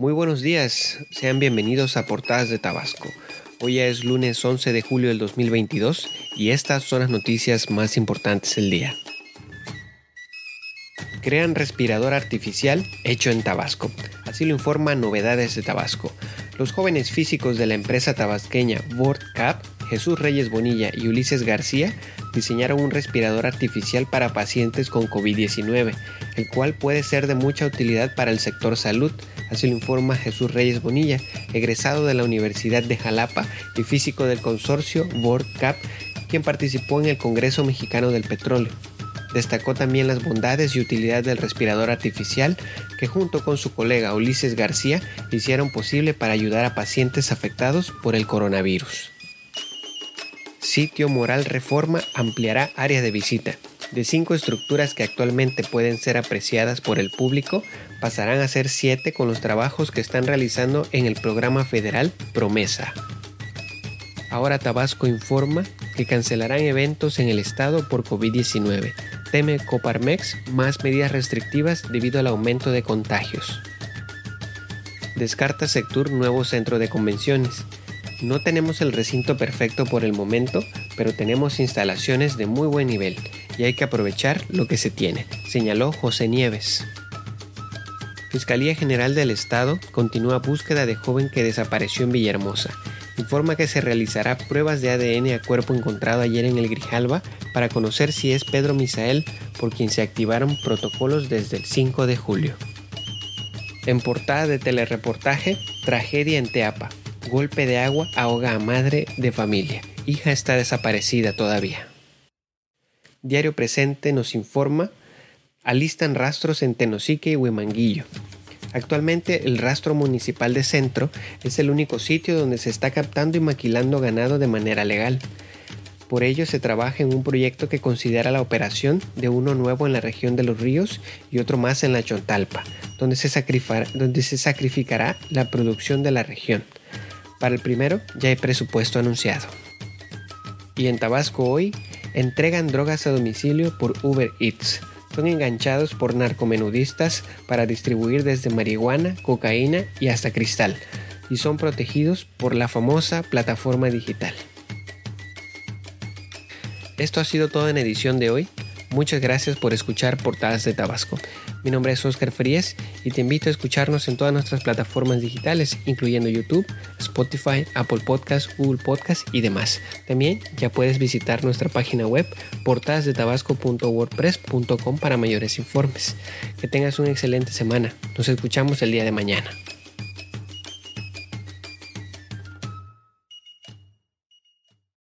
Muy buenos días, sean bienvenidos a Portadas de Tabasco. Hoy es lunes 11 de julio del 2022 y estas son las noticias más importantes del día. Crean respirador artificial hecho en Tabasco. Así lo informa Novedades de Tabasco. Los jóvenes físicos de la empresa tabasqueña WordCap, Jesús Reyes Bonilla y Ulises García, diseñaron un respirador artificial para pacientes con COVID-19, el cual puede ser de mucha utilidad para el sector salud, así lo informa Jesús Reyes Bonilla, egresado de la Universidad de Jalapa y físico del consorcio WorldCap, quien participó en el Congreso Mexicano del Petróleo. Destacó también las bondades y utilidad del respirador artificial que junto con su colega Ulises García hicieron posible para ayudar a pacientes afectados por el coronavirus. Sitio Moral Reforma ampliará área de visita. De cinco estructuras que actualmente pueden ser apreciadas por el público, pasarán a ser siete con los trabajos que están realizando en el programa federal Promesa. Ahora Tabasco informa que cancelarán eventos en el estado por COVID-19. Teme Coparmex más medidas restrictivas debido al aumento de contagios. Descarta Sectur nuevo centro de convenciones. No tenemos el recinto perfecto por el momento, pero tenemos instalaciones de muy buen nivel y hay que aprovechar lo que se tiene, señaló José Nieves. Fiscalía General del Estado continúa búsqueda de joven que desapareció en Villahermosa. Informa que se realizará pruebas de ADN a cuerpo encontrado ayer en el Grijalba para conocer si es Pedro Misael por quien se activaron protocolos desde el 5 de julio. En portada de telereportaje, tragedia en Teapa. Golpe de agua ahoga a madre de familia. Hija está desaparecida todavía. Diario Presente nos informa, alistan rastros en Tenosique y Huimanguillo. Actualmente el rastro municipal de Centro es el único sitio donde se está captando y maquilando ganado de manera legal. Por ello se trabaja en un proyecto que considera la operación de uno nuevo en la región de los ríos y otro más en la Chontalpa, donde se, donde se sacrificará la producción de la región. Para el primero ya hay presupuesto anunciado. Y en Tabasco hoy entregan drogas a domicilio por Uber Eats. Son enganchados por narcomenudistas para distribuir desde marihuana, cocaína y hasta cristal, y son protegidos por la famosa plataforma digital. Esto ha sido todo en edición de hoy. Muchas gracias por escuchar Portadas de Tabasco. Mi nombre es Oscar Frías y te invito a escucharnos en todas nuestras plataformas digitales, incluyendo YouTube, Spotify, Apple Podcasts, Google Podcasts y demás. También ya puedes visitar nuestra página web portadasdetabasco.wordpress.com para mayores informes. Que tengas una excelente semana. Nos escuchamos el día de mañana.